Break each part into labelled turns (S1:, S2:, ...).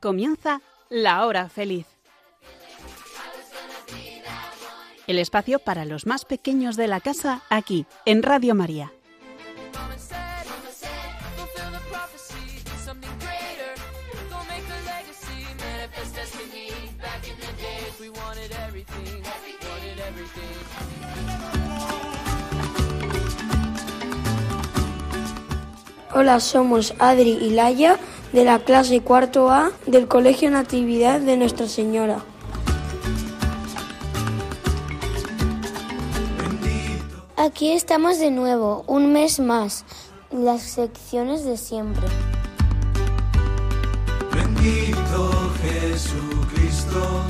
S1: Comienza la hora feliz. El espacio para los más pequeños de la casa aquí, en Radio María.
S2: Hola, somos Adri y Laia de la clase cuarto A del Colegio Natividad de Nuestra Señora.
S3: Aquí estamos de nuevo, un mes más, las secciones de siempre.
S4: Bendito Jesucristo,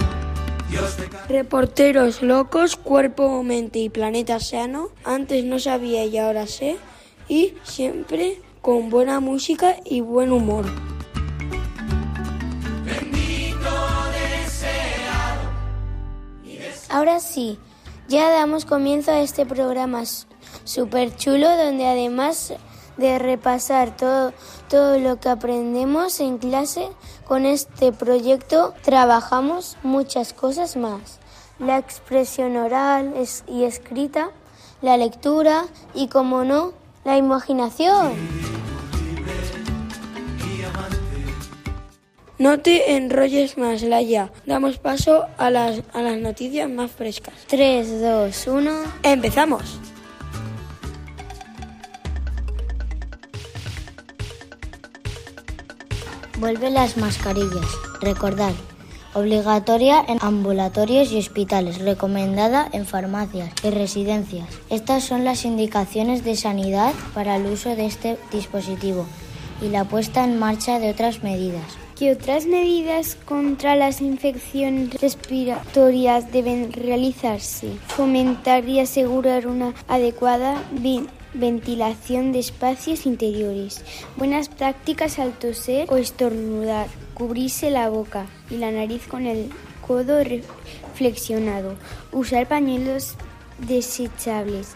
S4: Dios de
S2: Reporteros locos, cuerpo, mente y planeta sano. Antes no sabía y ahora sé. Y siempre con buena música y buen humor.
S3: Ahora sí, ya damos comienzo a este programa súper chulo donde además de repasar todo, todo lo que aprendemos en clase, con este proyecto trabajamos muchas cosas más. La expresión oral y escrita, la lectura y, como no, la imaginación.
S2: No te enrolles más, Laia. Damos paso a las, a las noticias más frescas.
S3: 3, 2, 1.
S2: ¡Empezamos!
S3: Vuelven las mascarillas. Recordad, obligatoria en ambulatorios y hospitales, recomendada en farmacias y residencias. Estas son las indicaciones de sanidad para el uso de este dispositivo y la puesta en marcha de otras medidas.
S5: ¿Qué otras medidas contra las infecciones respiratorias deben realizarse? Fomentar y asegurar una adecuada ventilación de espacios interiores. Buenas prácticas al toser o estornudar. Cubrirse la boca y la nariz con el codo flexionado. Usar pañuelos desechables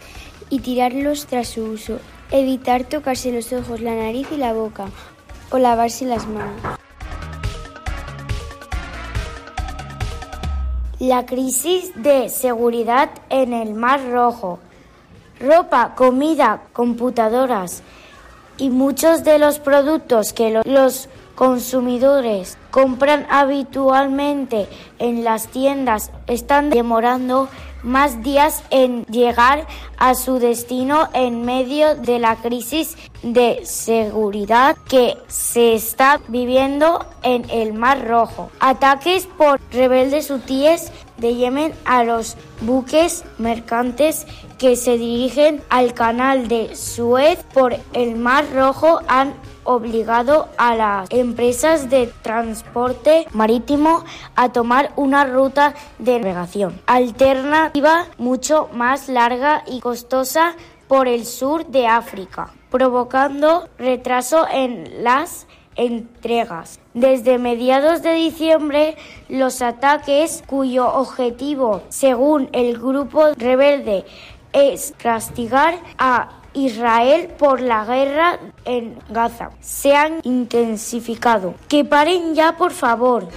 S5: y tirarlos tras su uso. Evitar tocarse los ojos, la nariz y la boca o lavarse las manos.
S6: La crisis de seguridad en el Mar Rojo. Ropa, comida, computadoras y muchos de los productos que lo- los consumidores compran habitualmente en las tiendas están demorando más días en llegar a su destino en medio de la crisis de seguridad que se está viviendo en el Mar Rojo. Ataques por rebeldes hutíes de Yemen a los buques mercantes que se dirigen al canal de Suez por el Mar Rojo han obligado a las empresas de transporte marítimo a tomar una ruta de navegación alternativa mucho más larga y costosa por el sur de África, provocando retraso en las entregas. Desde mediados de diciembre, los ataques cuyo objetivo, según el grupo rebelde, es castigar a Israel por la guerra en Gaza. Se han intensificado. Que paren ya, por favor.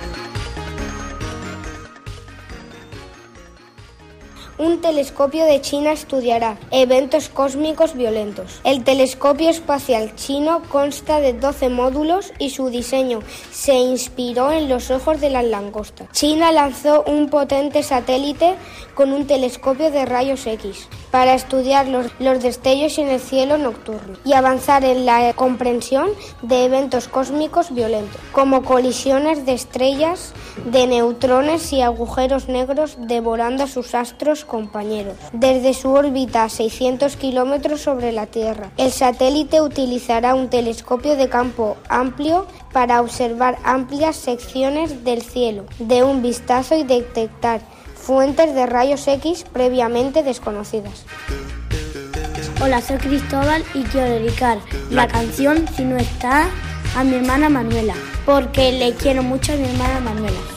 S7: Un telescopio de China estudiará eventos cósmicos violentos. El telescopio espacial chino consta de 12 módulos y su diseño se inspiró en los ojos de las langostas. China lanzó un potente satélite con un telescopio de rayos X para estudiar los, los destellos en el cielo nocturno y avanzar en la comprensión de eventos cósmicos violentos, como colisiones de estrellas, de neutrones y agujeros negros devorando sus astros compañeros. Desde su órbita a 600 kilómetros sobre la Tierra, el satélite utilizará un telescopio de campo amplio para observar amplias secciones del cielo de un vistazo y detectar fuentes de rayos X previamente desconocidas.
S5: Hola, soy Cristóbal y quiero dedicar la canción Si no está a mi hermana Manuela, porque le quiero mucho a mi hermana Manuela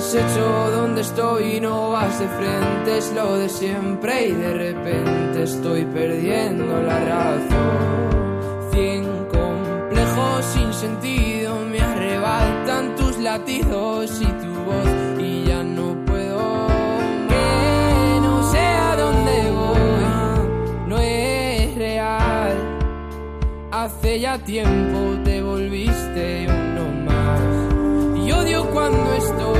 S8: hecho? ¿Dónde estoy? No vas de frente, es lo de siempre y de repente estoy perdiendo la razón. Cien complejos sin sentido me arrebatan tus latidos y tu voz y ya no puedo que no sé a dónde voy, no es real. Hace ya tiempo te volviste uno más. Y odio cuando estoy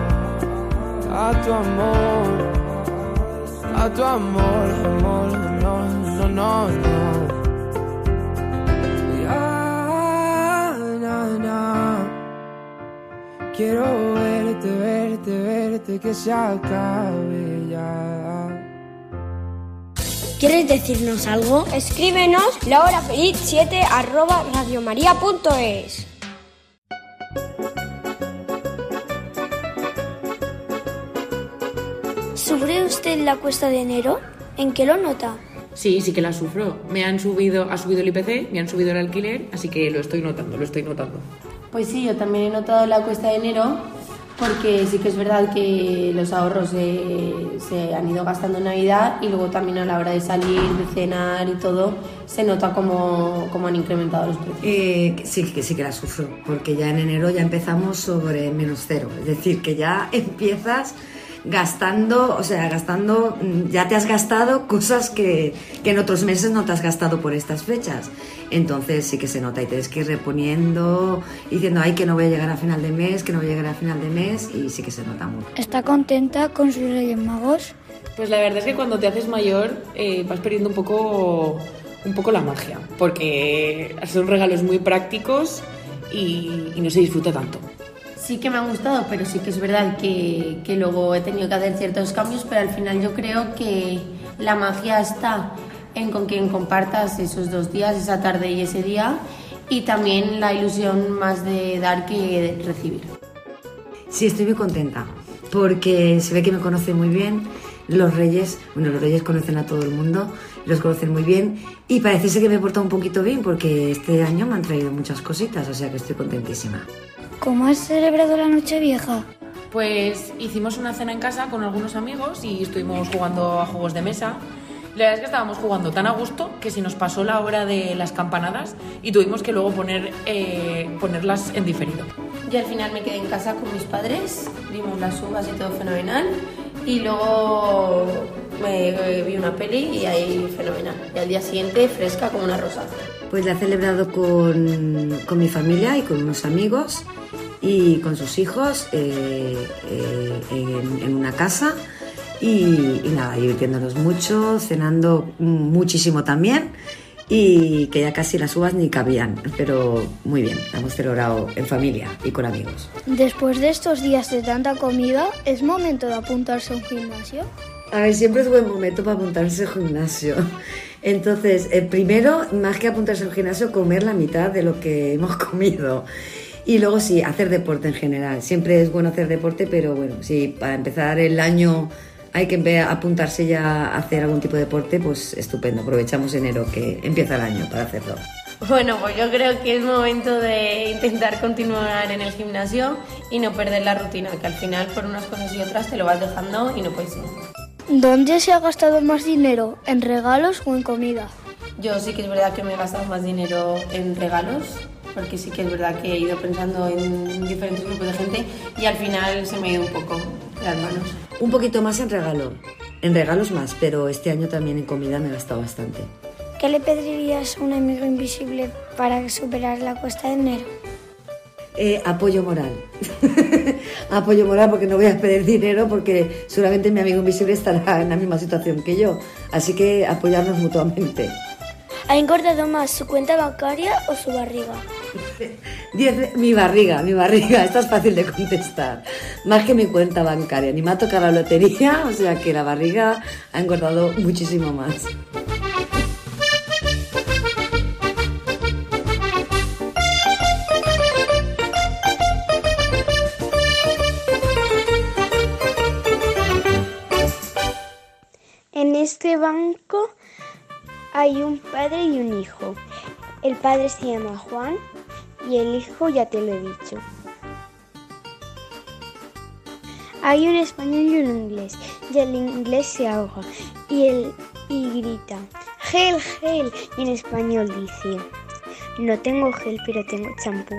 S8: a tu amor, a tu amor, amor, no, no, no, no. Ya, na, na. Quiero verte, verte, verte, que se acabe ya.
S7: ¿Quieres decirnos algo? Escríbenos la hora feliz 7 arroba radiomaria.es.
S5: usted la cuesta de enero? ¿En qué lo nota?
S9: Sí, sí que la sufro. Me han subido, ha subido el IPC, me han subido el alquiler, así que lo estoy notando, lo estoy notando.
S10: Pues sí, yo también he notado la cuesta de enero porque sí que es verdad que los ahorros se, se han ido gastando en Navidad y luego también a la hora de salir, de cenar y todo, se nota como, como han incrementado los precios.
S11: Eh, sí, que sí que la sufro, porque ya en enero ya empezamos sobre menos cero, es decir, que ya empiezas gastando, o sea, gastando, mm, ya te has gastado cosas que, que en otros meses no te has gastado por estas fechas. Entonces sí que se nota y tienes que ir reponiendo, diciendo, ay, que no voy a llegar a final de mes, que no voy a llegar a final de mes, y sí que se nota mucho.
S5: ¿Está contenta con sus Reyes Magos?
S9: Pues la verdad es que cuando te haces mayor eh, vas perdiendo un poco, un poco la magia, porque son regalos muy prácticos y, y no se disfruta tanto.
S10: Sí que me han gustado, pero sí que es verdad que, que luego he tenido que hacer ciertos cambios, pero al final yo creo que la magia está en con quien compartas esos dos días, esa tarde y ese día, y también la ilusión más de dar que de recibir.
S11: Sí, estoy muy contenta, porque se ve que me conoce muy bien. Los reyes, bueno, los reyes conocen a todo el mundo, los conocen muy bien y parece que me he portado un poquito bien porque este año me han traído muchas cositas, o sea que estoy contentísima.
S5: ¿Cómo has celebrado la Nochevieja?
S9: Pues hicimos una cena en casa con algunos amigos y estuvimos jugando a juegos de mesa. La verdad es que estábamos jugando tan a gusto que se nos pasó la hora de las campanadas y tuvimos que luego poner, eh, ponerlas en diferido.
S10: Yo al final me quedé en casa con mis padres, vimos las uvas y todo fenomenal, y luego me, eh, vi una peli y ahí fenomenal. Y al día siguiente fresca como una rosa.
S11: Pues la he celebrado con, con mi familia y con unos amigos y con sus hijos eh, eh, en, en una casa y, y nada, divirtiéndonos mucho, cenando muchísimo también y que ya casi las uvas ni cabían, pero muy bien, hemos celebrado en familia y con amigos.
S5: Después de estos días de tanta comida, ¿es momento de apuntarse a un gimnasio?
S11: A ver, siempre es buen momento para apuntarse al gimnasio. Entonces, eh, primero, más que apuntarse al gimnasio, comer la mitad de lo que hemos comido. Y luego sí, hacer deporte en general. Siempre es bueno hacer deporte, pero bueno, si para empezar el año hay que apuntarse ya a hacer algún tipo de deporte, pues estupendo. Aprovechamos enero que empieza el año para hacerlo.
S10: Bueno, pues yo creo que es momento de intentar continuar en el gimnasio y no perder la rutina, que al final por unas cosas y otras te lo vas dejando y no puedes ir.
S5: ¿Dónde se ha gastado más dinero? ¿En regalos o en comida?
S10: Yo sí que es verdad que me he gastado más dinero en regalos, porque sí que es verdad que he ido pensando en diferentes grupos de gente y al final se me ha ido un poco las manos.
S11: Un poquito más en regalo, en regalos más, pero este año también en comida me he gastado bastante.
S5: ¿Qué le pedirías a un amigo invisible para superar la cuesta de enero?
S11: Eh, apoyo moral. apoyo moral porque no voy a pedir dinero porque seguramente mi amigo invisible estará en la misma situación que yo. Así que apoyarnos mutuamente.
S5: ¿Ha engordado más su cuenta bancaria o su barriga?
S11: mi barriga, mi barriga, esto es fácil de contestar. Más que mi cuenta bancaria, ni me ha tocado la lotería, o sea que la barriga ha engordado muchísimo más.
S5: En este banco hay un padre y un hijo. El padre se llama Juan y el hijo ya te lo he dicho. Hay un español y un inglés, y el inglés se ahoga y, el, y grita, gel, gel, y en español dice, no tengo gel, pero tengo champú.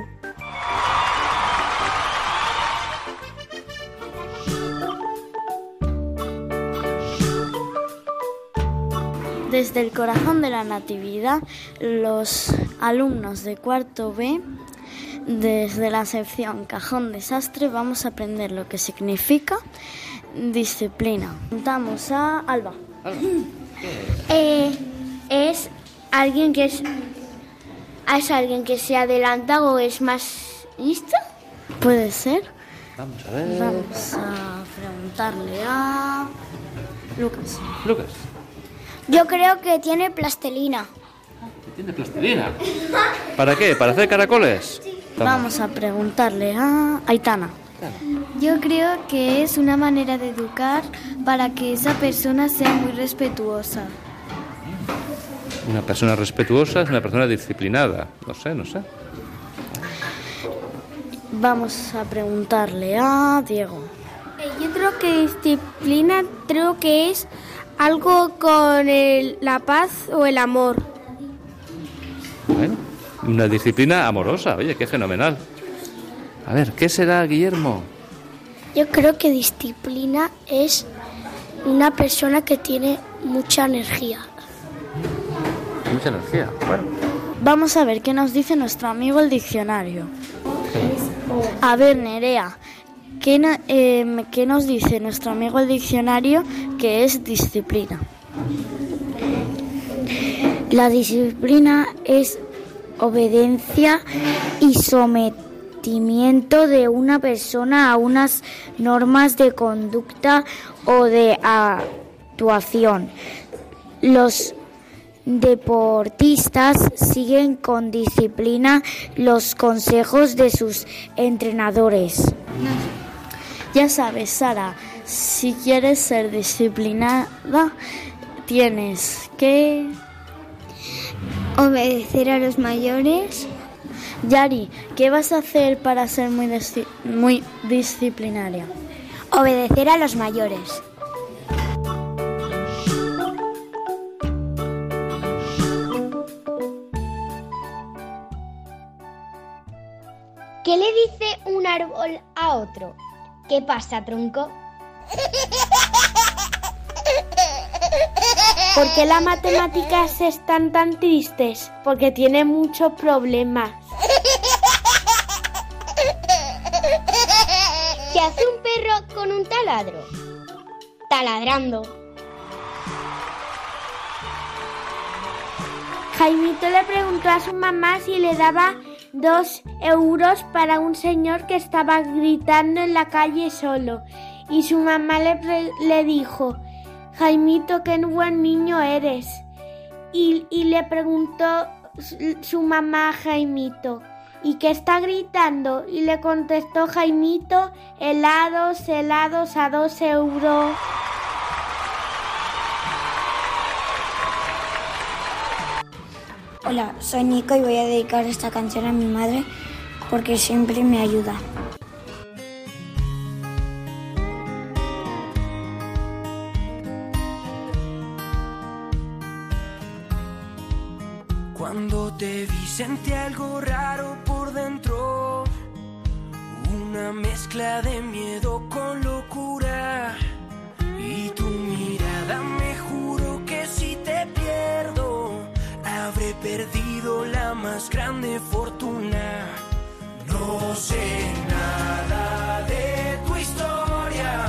S12: Desde el corazón de la Natividad, los alumnos de cuarto B, desde la sección Cajón Desastre, vamos a aprender lo que significa disciplina. Preguntamos a Alba.
S7: Eh, es alguien que es, es alguien que se adelanta o es más listo.
S12: Puede ser.
S13: Vamos a ver.
S12: Vamos a preguntarle a Lucas.
S13: Lucas.
S7: Yo creo que tiene plastelina.
S13: ¿Tiene plastilina? ¿Para qué? ¿Para hacer caracoles?
S12: Vamos a preguntarle a Aitana.
S5: Yo creo que es una manera de educar para que esa persona sea muy respetuosa.
S13: Una persona respetuosa es una persona disciplinada. No sé, no sé.
S12: Vamos a preguntarle a Diego.
S7: Eh, yo creo que disciplina creo que es algo con el- la paz o el amor.
S13: Bueno, una disciplina amorosa. Oye, qué fenomenal. A ver, ¿qué será Guillermo?
S7: Yo creo que disciplina es una persona que tiene mucha energía.
S13: Mucha energía. Bueno.
S12: Vamos a ver qué nos dice nuestro amigo el diccionario. A ver, Nerea, ¿qué, qué nos dice nuestro amigo el diccionario que es disciplina?
S3: La disciplina es obediencia y sometimiento de una persona a unas normas de conducta o de actuación. Los deportistas siguen con disciplina los consejos de sus entrenadores.
S12: Ya sabes, Sara, si quieres ser disciplinada, tienes que...
S5: Obedecer a los mayores.
S12: Yari, ¿qué vas a hacer para ser muy, disci- muy disciplinaria?
S7: Obedecer a los mayores. ¿Qué le dice un árbol a otro? ¿Qué pasa, tronco?
S14: ¿Por qué las matemáticas están tan tristes? Porque tienen muchos problemas.
S7: ¿Qué hace un perro con un taladro? Taladrando.
S14: Jaimito le preguntó a su mamá si le daba dos euros para un señor que estaba gritando en la calle solo. Y su mamá le, le dijo, Jaimito, qué buen niño eres. Y, y le preguntó su mamá a Jaimito, ¿y qué está gritando? Y le contestó Jaimito, helados, helados a dos euros.
S15: Hola, soy Nico y voy a dedicar esta canción a mi madre porque siempre me ayuda.
S4: Cuando te vi sentí algo raro por dentro, una mezcla de miedo con locura. Y tu perdido la más grande fortuna. No sé nada de tu historia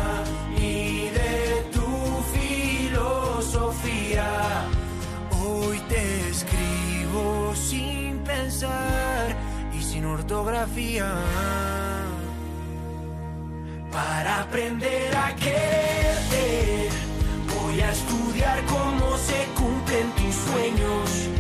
S4: ni de tu filosofía. Hoy te escribo sin pensar y sin ortografía. Para aprender a quererte, voy a estudiar cómo se cumplen tus sueños.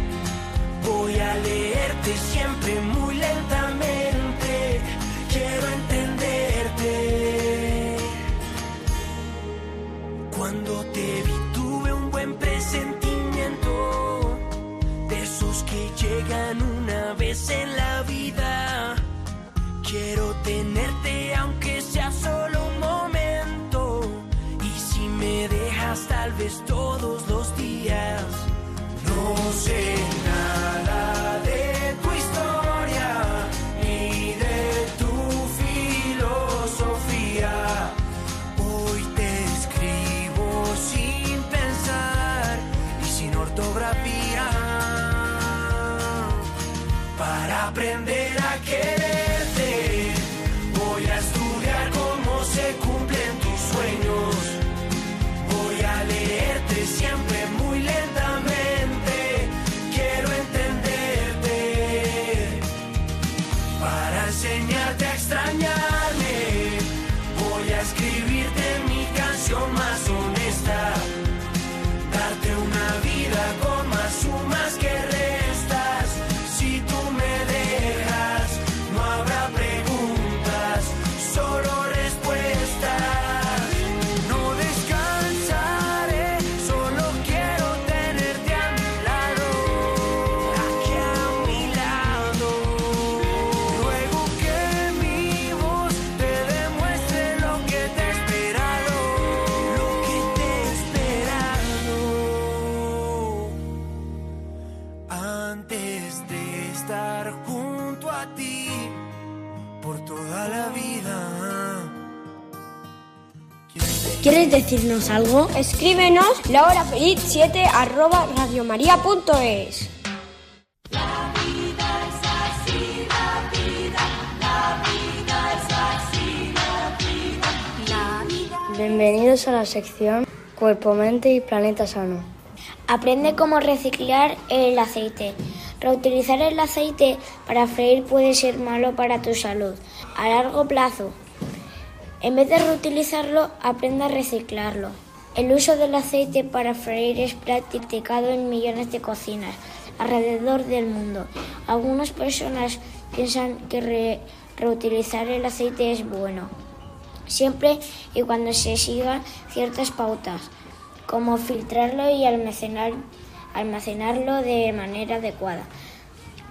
S2: Decirnos algo?
S7: Escríbenos la hora feliz 7 arroba radiomaria.es.
S16: Bienvenidos a la sección Cuerpo, Mente y Planeta Sano.
S3: Aprende cómo reciclar el aceite. Reutilizar el aceite para freír puede ser malo para tu salud a largo plazo. En vez de reutilizarlo, aprende a reciclarlo. El uso del aceite para freír es practicado en millones de cocinas alrededor del mundo. Algunas personas piensan que re- reutilizar el aceite es bueno, siempre y cuando se sigan ciertas pautas, como filtrarlo y almacenar- almacenarlo de manera adecuada.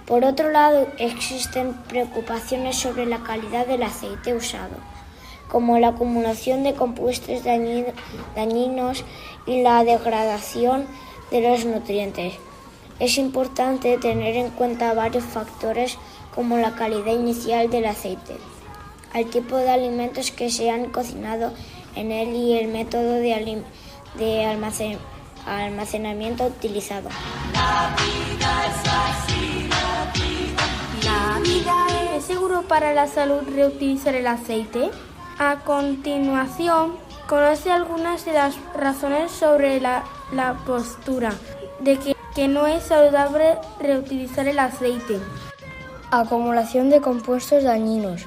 S3: Por otro lado, existen preocupaciones sobre la calidad del aceite usado, como la acumulación de compuestos dañi- dañinos y la degradación de los nutrientes. Es importante tener en cuenta varios factores como la calidad inicial del aceite, el tipo de alimentos que se han cocinado en él y el método de, de almacen- almacenamiento utilizado.
S14: ¿Es seguro para la salud reutilizar el aceite? A continuación, conoce algunas de las razones sobre la, la postura de que que no es saludable reutilizar el aceite.
S16: Acumulación de compuestos dañinos.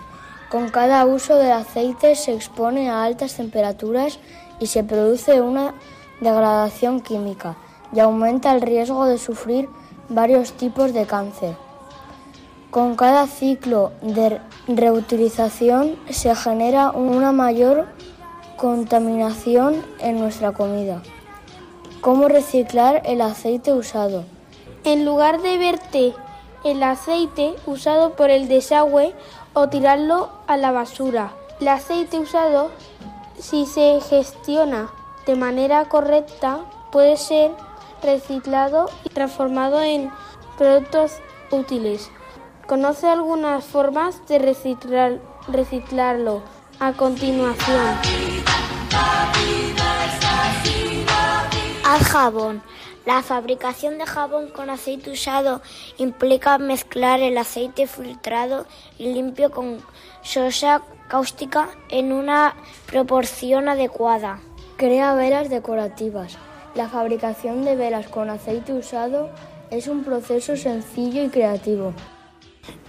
S16: Con cada uso del aceite se expone a altas temperaturas y se produce una degradación química y aumenta el riesgo de sufrir varios tipos de cáncer. Con cada ciclo de reutilización se genera una mayor contaminación en nuestra comida. ¿Cómo reciclar el aceite usado?
S14: En lugar de verte el aceite usado por el desagüe o tirarlo a la basura, el aceite usado, si se gestiona de manera correcta, puede ser reciclado y transformado en productos útiles. Conoce algunas formas de reciclar, reciclarlo a continuación.
S3: Al jabón. La fabricación de jabón con aceite usado implica mezclar el aceite filtrado y limpio con sosa cáustica en una proporción adecuada.
S16: Crea velas decorativas. La fabricación de velas con aceite usado es un proceso sencillo y creativo.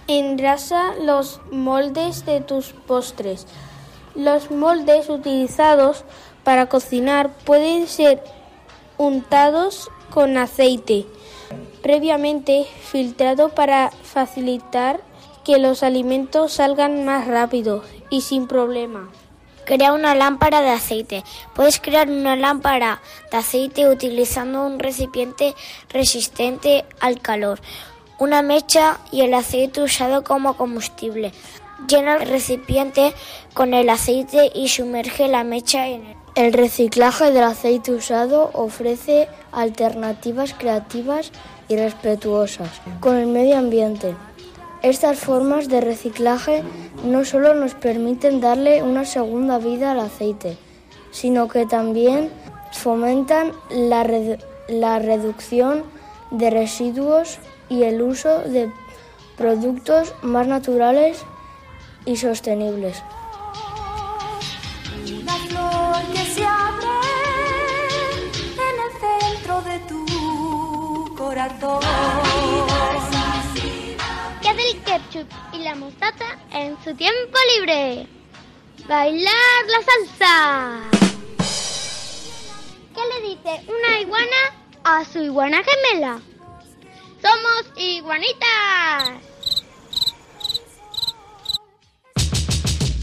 S14: Engrasa los moldes de tus postres. Los moldes utilizados para cocinar pueden ser untados con aceite previamente filtrado para facilitar que los alimentos salgan más rápido y sin problema.
S3: Crea una lámpara de aceite. Puedes crear una lámpara de aceite utilizando un recipiente resistente al calor, una mecha y el aceite usado como combustible. Llena el recipiente con el aceite y sumerge la mecha en él.
S16: El reciclaje del aceite usado ofrece alternativas creativas y respetuosas con el medio ambiente. Estas formas de reciclaje no solo nos permiten darle una segunda vida al aceite, sino que también fomentan la, la reducción de residuos y el uso de productos más naturales y sostenibles.
S4: Una flor que se abre en el centro de tu corazón.
S17: ¿Qué hace el ketchup y la mostaza en su tiempo libre? Bailar la salsa. ¿Qué le dice una iguana a su iguana gemela? Somos iguanitas.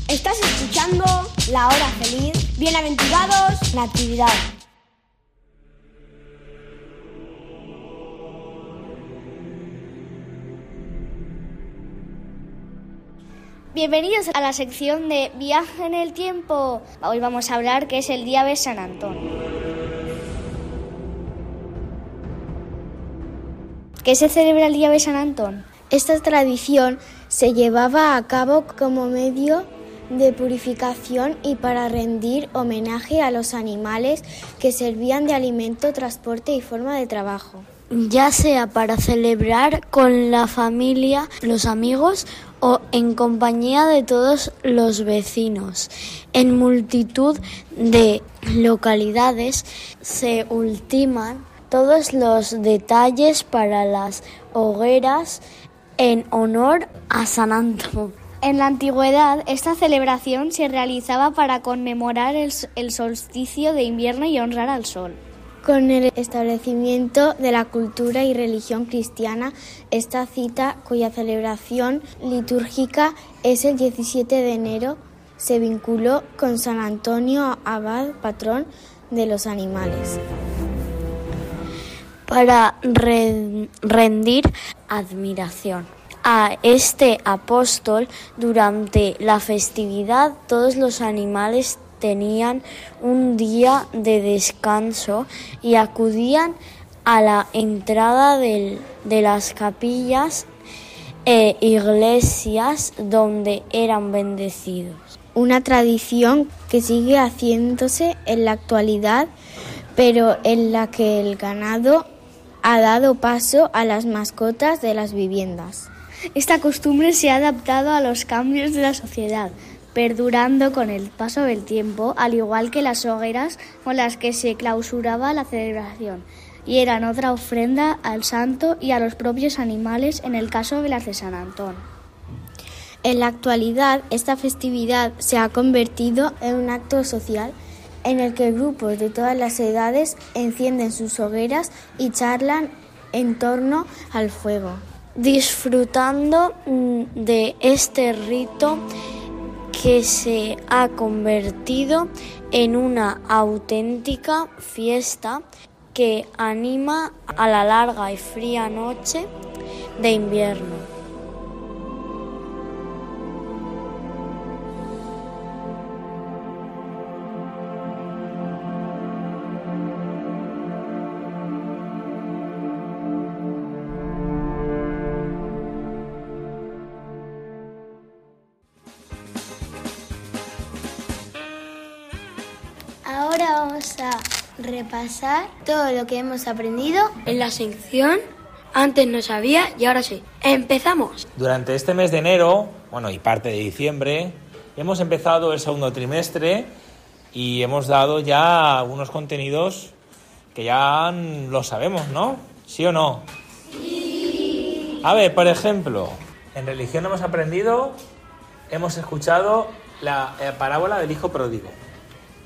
S7: Estás escuchando La Hora Feliz. Bienaventurados, Natividad. Bienvenidos a la sección de Viaje en el Tiempo. Hoy vamos a hablar que es el Día de San Antón. ¿Qué se celebra el Día de San Antón? Esta tradición se llevaba a cabo como medio de purificación y para rendir homenaje a los animales que servían de alimento, transporte y forma de trabajo.
S12: Ya sea para celebrar con la familia, los amigos o en compañía de todos los vecinos. En multitud de localidades se ultiman todos los detalles para las hogueras en honor a San Antón.
S7: En la antigüedad, esta celebración se realizaba para conmemorar el, el, solsticio de invierno y honrar al sol.
S16: Con el establecimiento de la cultura y religión cristiana, esta cita, cuya celebración litúrgica es el 17 de enero, se vinculó con San Antonio Abad, patrón de los animales
S12: para re rendir admiración a este apóstol durante la festividad todos los animales tenían un día de descanso y acudían a la entrada de las capillas e iglesias donde eran bendecidos.
S16: Una tradición que sigue haciéndose en la actualidad, pero en la que el ganado ha dado paso a las mascotas de las viviendas.
S7: Esta costumbre se ha adaptado a los cambios de la sociedad, perdurando con el paso del tiempo, al igual que las hogueras con las que se clausuraba la celebración,
S18: y eran otra ofrenda al santo y a los propios animales en el caso de las de San Antón.
S19: En la actualidad, esta festividad se ha convertido en un acto social en el que grupos de todas las edades encienden sus hogueras y charlan en torno al fuego. Disfrutando mm, de este rito que se ha convertido en una auténtica fiesta que anima a la larga y fría noche de invierno. Repasar todo lo que hemos aprendido
S20: en la sección Antes no sabía y ahora sí. ¡Empezamos!
S21: Durante este mes de enero, bueno, y parte de diciembre, hemos empezado el segundo trimestre y hemos dado ya algunos contenidos que ya lo sabemos, ¿no? ¿Sí o no? Sí. A ver, por ejemplo, en religión hemos aprendido, hemos escuchado la eh, parábola del hijo pródigo.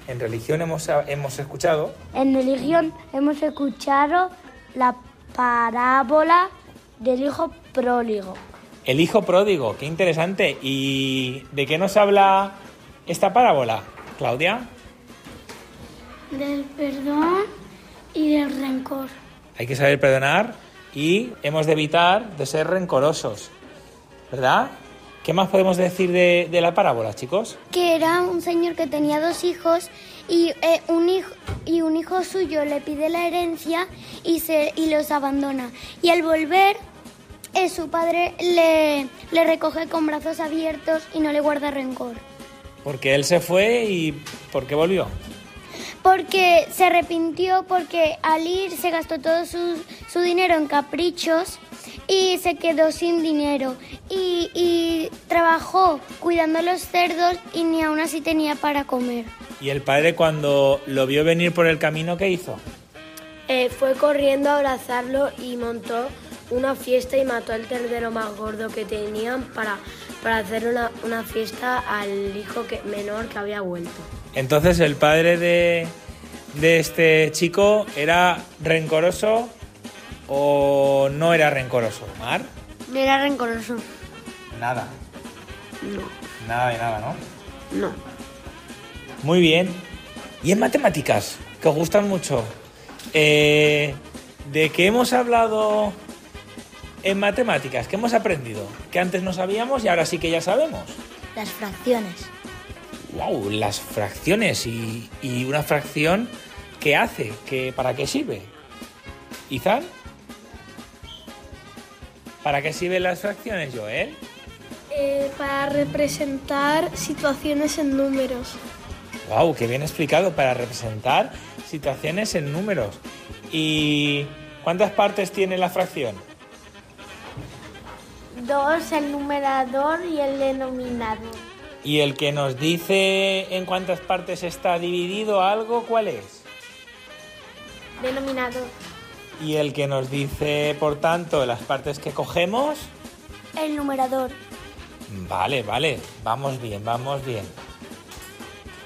S21: En religión hemos, hemos escuchado.
S14: En religión hemos escuchado la parábola del hijo pródigo.
S21: El hijo pródigo, qué interesante. ¿Y de qué nos habla esta parábola, Claudia?
S14: Del perdón y del rencor.
S21: Hay que saber perdonar y hemos de evitar de ser rencorosos, ¿verdad? ¿Qué más podemos decir de, de, la parábola, chicos?
S19: Que era un señor que tenía dos hijos y, eh, un, hijo, y un hijo suyo le pide la herencia y, se, y los abandona. Y al volver, eh, su padre le, le recoge con brazos abiertos y no le guarda rencor.
S21: Porque él se fue y ¿por qué volvió?
S19: Porque se arrepintió porque al ir se gastó todo su, su dinero en caprichos y se quedó sin dinero y, y, trabajó cuidando los cerdos y ni aún así tenía para comer.
S21: ¿Y el padre cuando lo vio venir por el camino, qué hizo?
S20: Eh, fue corriendo a abrazarlo y montó una fiesta y mató al ternero más gordo que tenían para, para hacer una, una fiesta al hijo que, menor que había vuelto.
S21: Entonces el padre de, de este chico era rencoroso o no era rencoroso, Mar?
S14: No era rencoroso.
S21: Nada.
S14: No.
S21: Nada de nada, ¿no?
S14: No.
S21: Muy bien. ¿Y en matemáticas? Que os gustan mucho. Eh, ¿De qué hemos hablado en matemáticas? ¿Qué hemos aprendido? Que antes no sabíamos y ahora sí que ya sabemos.
S19: Las fracciones.
S21: ¡Wow! Las fracciones. ¿Y, y una fracción qué hace? ¿Qué, ¿Para qué sirve? ¿Izan? ¿Para qué sirven las fracciones, Joel?
S14: Eh, para representar situaciones en números.
S21: ¡Wow! ¡Qué bien explicado! Para representar situaciones en números. ¿Y cuántas partes tiene la fracción?
S14: Dos, el numerador y el denominador.
S21: ¿Y el que nos dice en cuántas partes está dividido algo, cuál es?
S14: Denominador.
S21: ¿Y el que nos dice, por tanto, las partes que cogemos?
S19: El numerador.
S21: Vale, vale, vamos bien, vamos bien.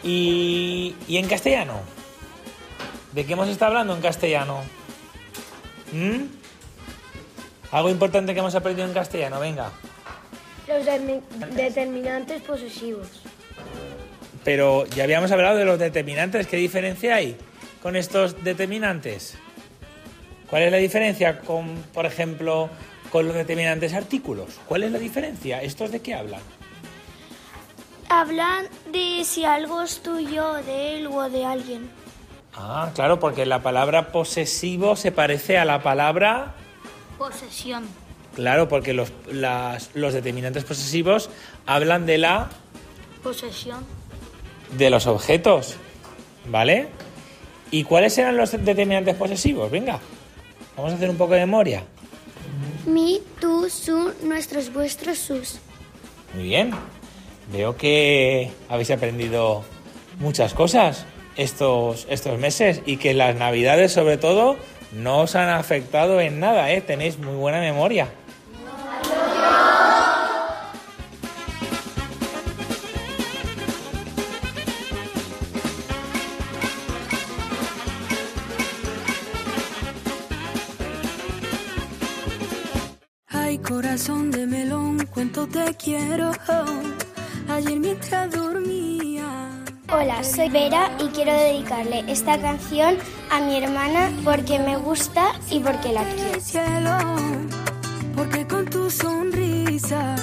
S21: ¿Y, y en castellano? ¿De qué hemos estado hablando en castellano? ¿Mm? Algo importante que hemos aprendido en castellano, venga.
S20: Los de determinantes posesivos.
S21: Pero ya habíamos hablado de los determinantes, ¿qué diferencia hay con estos determinantes? ¿Cuál es la diferencia con, por ejemplo, con los determinantes artículos? ¿Cuál es la diferencia? ¿Estos de qué hablan?
S19: Hablan de si algo es tuyo, de él o de alguien.
S21: Ah, claro, porque la palabra posesivo se parece a la palabra...
S19: Posesión.
S21: Claro, porque los, las, los determinantes posesivos hablan de la...
S19: Posesión.
S21: De los objetos, ¿vale? ¿Y cuáles eran los determinantes posesivos? Venga, vamos a hacer un poco de memoria.
S19: Mi, tú, su, nuestros, vuestros, sus.
S21: Muy bien. Veo que habéis aprendido muchas cosas estos, estos meses y que las navidades sobre todo no os han afectado en nada, ¿eh? Tenéis muy buena memoria.
S22: Corazón de melón, cuánto te quiero. Ayer mientras dormía.
S23: Hola, soy Vera y quiero dedicarle esta canción a mi hermana porque me gusta y porque la quiero.
S22: Cielo, porque con tu sonrisa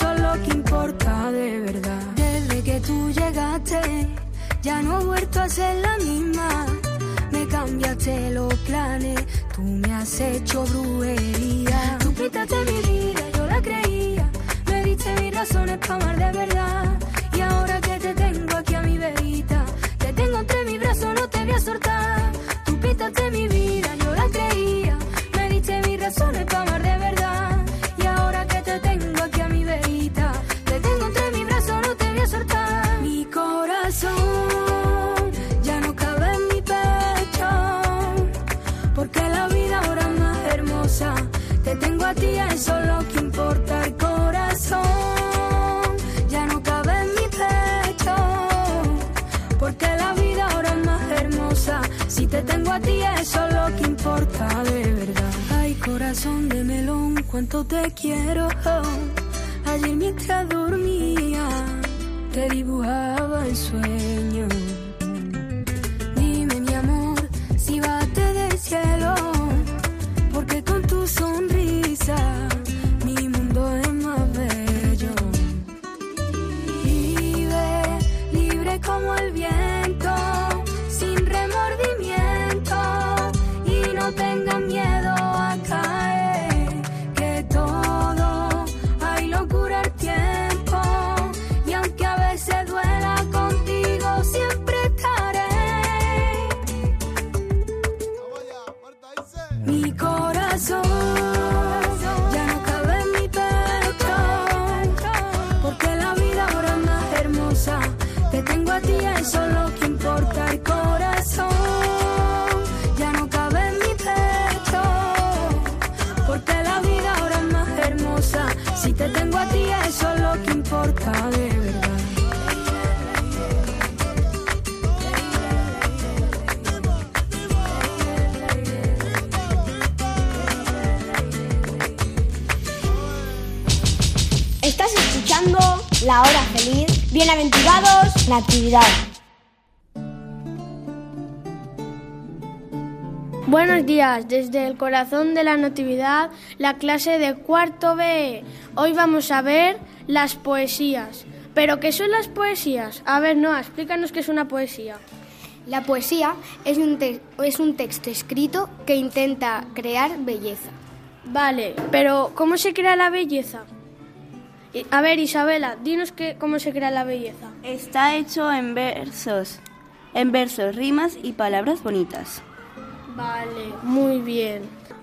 S22: eso es lo que importa de verdad. Desde que tú llegaste, ya no he vuelto a ser la misma. Me cambiaste los planes, tú me has hecho brujería. Tú pintaste mi vida, yo la creía. Me diste mis razones para amar de verdad. Te tengo a ti, es lo que importa. El corazón ya no cabe en mi pecho, porque la vida ahora es más hermosa. Si te tengo a ti, es lo que importa de verdad. Ay, corazón de melón, cuánto te quiero. Ayer mientras dormía, te dibujaba el sueño. Dime, mi amor, si bate del cielo,
S23: Bienaventurados, Natividad.
S24: Buenos días, desde el corazón de la Natividad, la clase de cuarto B. Hoy vamos a ver las poesías. ¿Pero qué son las poesías? A ver, Noa, explícanos qué es una poesía.
S7: La poesía es un, te- es un texto escrito que intenta crear belleza.
S24: Vale, pero ¿cómo se crea la belleza? A ver, Isabela, dinos que, cómo se crea la belleza.
S25: Está hecho en versos, en versos, rimas y palabras bonitas.
S24: Vale, muy bien.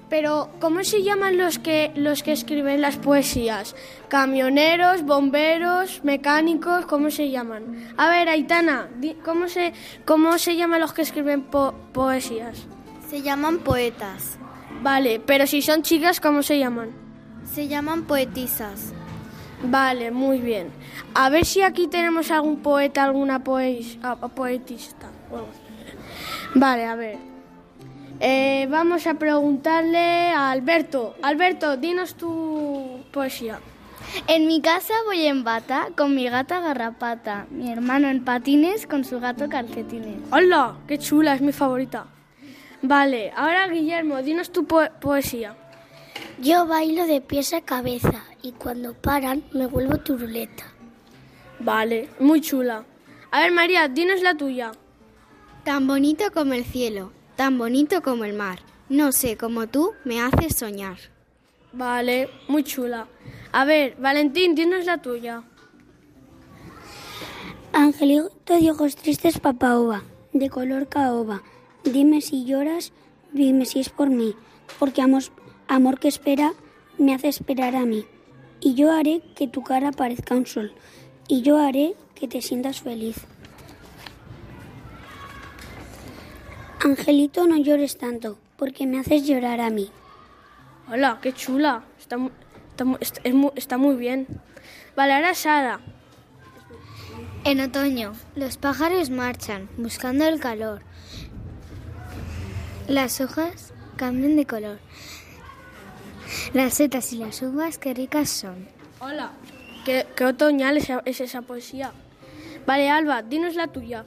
S24: Pero, ¿cómo se llaman los que, los que escriben las poesías? ¿Camioneros, bomberos, mecánicos? ¿Cómo se llaman? A ver, Aitana, ¿cómo se, cómo se llaman los que escriben po- poesías?
S20: Se llaman poetas.
S24: Vale, pero si son chicas, ¿cómo se llaman?
S20: Se llaman poetisas.
S24: Vale, muy bien. A ver si aquí tenemos algún poeta, alguna poes, ah, poetista. Vale, a ver. Eh, vamos a preguntarle a Alberto. Alberto, dinos tu poesía.
S19: En mi casa voy en bata con mi gata garrapata, mi hermano en patines con su gato calcetines.
S24: ¡Hola! ¡Qué chula! Es mi favorita. Vale, ahora Guillermo, dinos tu po- poesía.
S26: Yo bailo de pies a cabeza y cuando paran me vuelvo turuleta.
S24: Vale, muy chula. A ver, María, dinos la tuya.
S7: Tan bonito como el cielo, tan bonito como el mar. No sé, como tú me haces soñar.
S24: Vale, muy chula. A ver, Valentín, dinos la tuya.
S5: Angelito de ojos tristes, papaoba, de color caoba. Dime si lloras, dime si es por mí, porque amor, amor que espera me hace esperar a mí. Y yo haré que tu cara parezca un sol, y yo haré que te sientas feliz. Angelito, no llores tanto, porque me haces llorar a mí.
S24: Hola, qué chula. Está, mu- está, mu- está- es mu- está muy bien. Vale, ahora Sara.
S19: En otoño, los pájaros marchan buscando el calor. Las hojas cambian de color. Las setas y las uvas, qué ricas son.
S24: Hola. Qué, qué otoñal es esa poesía. Vale, Alba, dinos la tuya.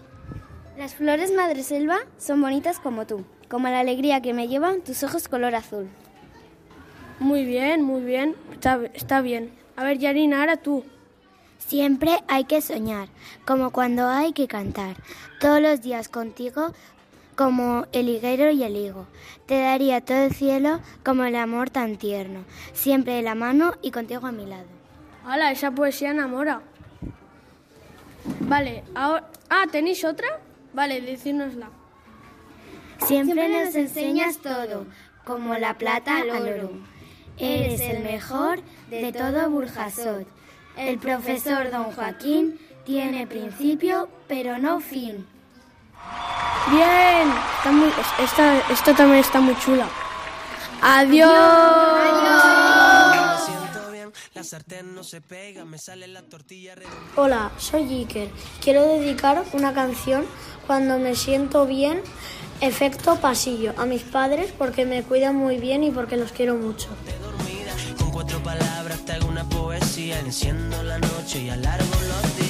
S27: Las flores madreselva son bonitas como tú, como la alegría que me llevan tus ojos color azul.
S24: Muy bien, muy bien. Está, está bien. A ver, Yarina, ahora tú.
S19: Siempre hay que soñar, como cuando hay que cantar. Todos los días contigo, como el higuero y el higo. Te daría todo el cielo como el amor tan tierno. Siempre de la mano y contigo a mi lado.
S24: Hola, esa poesía enamora. Vale, ahora... Ah, ¿tenéis otra? Vale, decírnosla.
S19: Siempre nos enseñas todo, como la plata al oro. Eres el mejor de todo Burjasot. El profesor don Joaquín tiene principio, pero no fin.
S24: Bien. Está muy, es- esta, esta también está muy chula. Adiós.
S4: Redonda.
S7: Hola, soy Iker. Quiero dedicar una canción cuando me siento bien, efecto pasillo, a mis padres porque me cuidan muy bien y porque los quiero mucho.
S4: Con cuatro palabras te hago una poesía, enciendo la noche y alargo los días.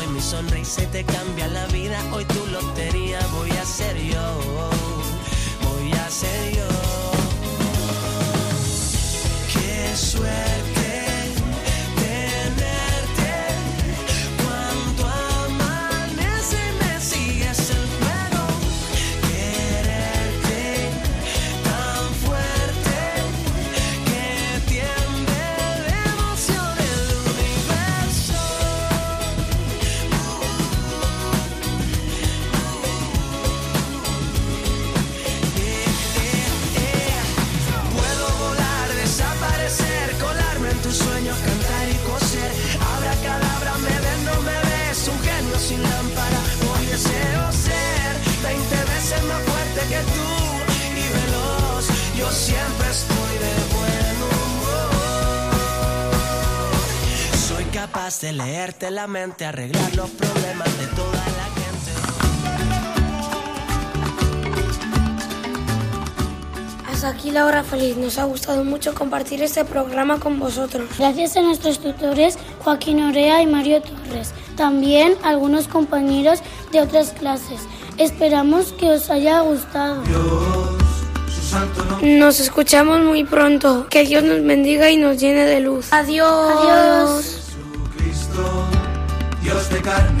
S4: Sonrisa y te cambia la vida. Hoy tu lotería voy a ser yo. Voy a ser yo. Qué suerte Yo siempre estoy de buen humor. Soy capaz de leerte la mente, arreglar los problemas de toda la gente.
S7: Hasta aquí la hora feliz. Nos ha gustado mucho compartir este programa con vosotros.
S5: Gracias a nuestros tutores Joaquín Orea y Mario Torres. También a algunos compañeros de otras clases. Esperamos que os haya gustado.
S7: Nos escuchamos muy pronto. Que Dios nos bendiga y nos llene de luz. Adiós.
S5: Adiós.
S28: Cristo, Dios de carne.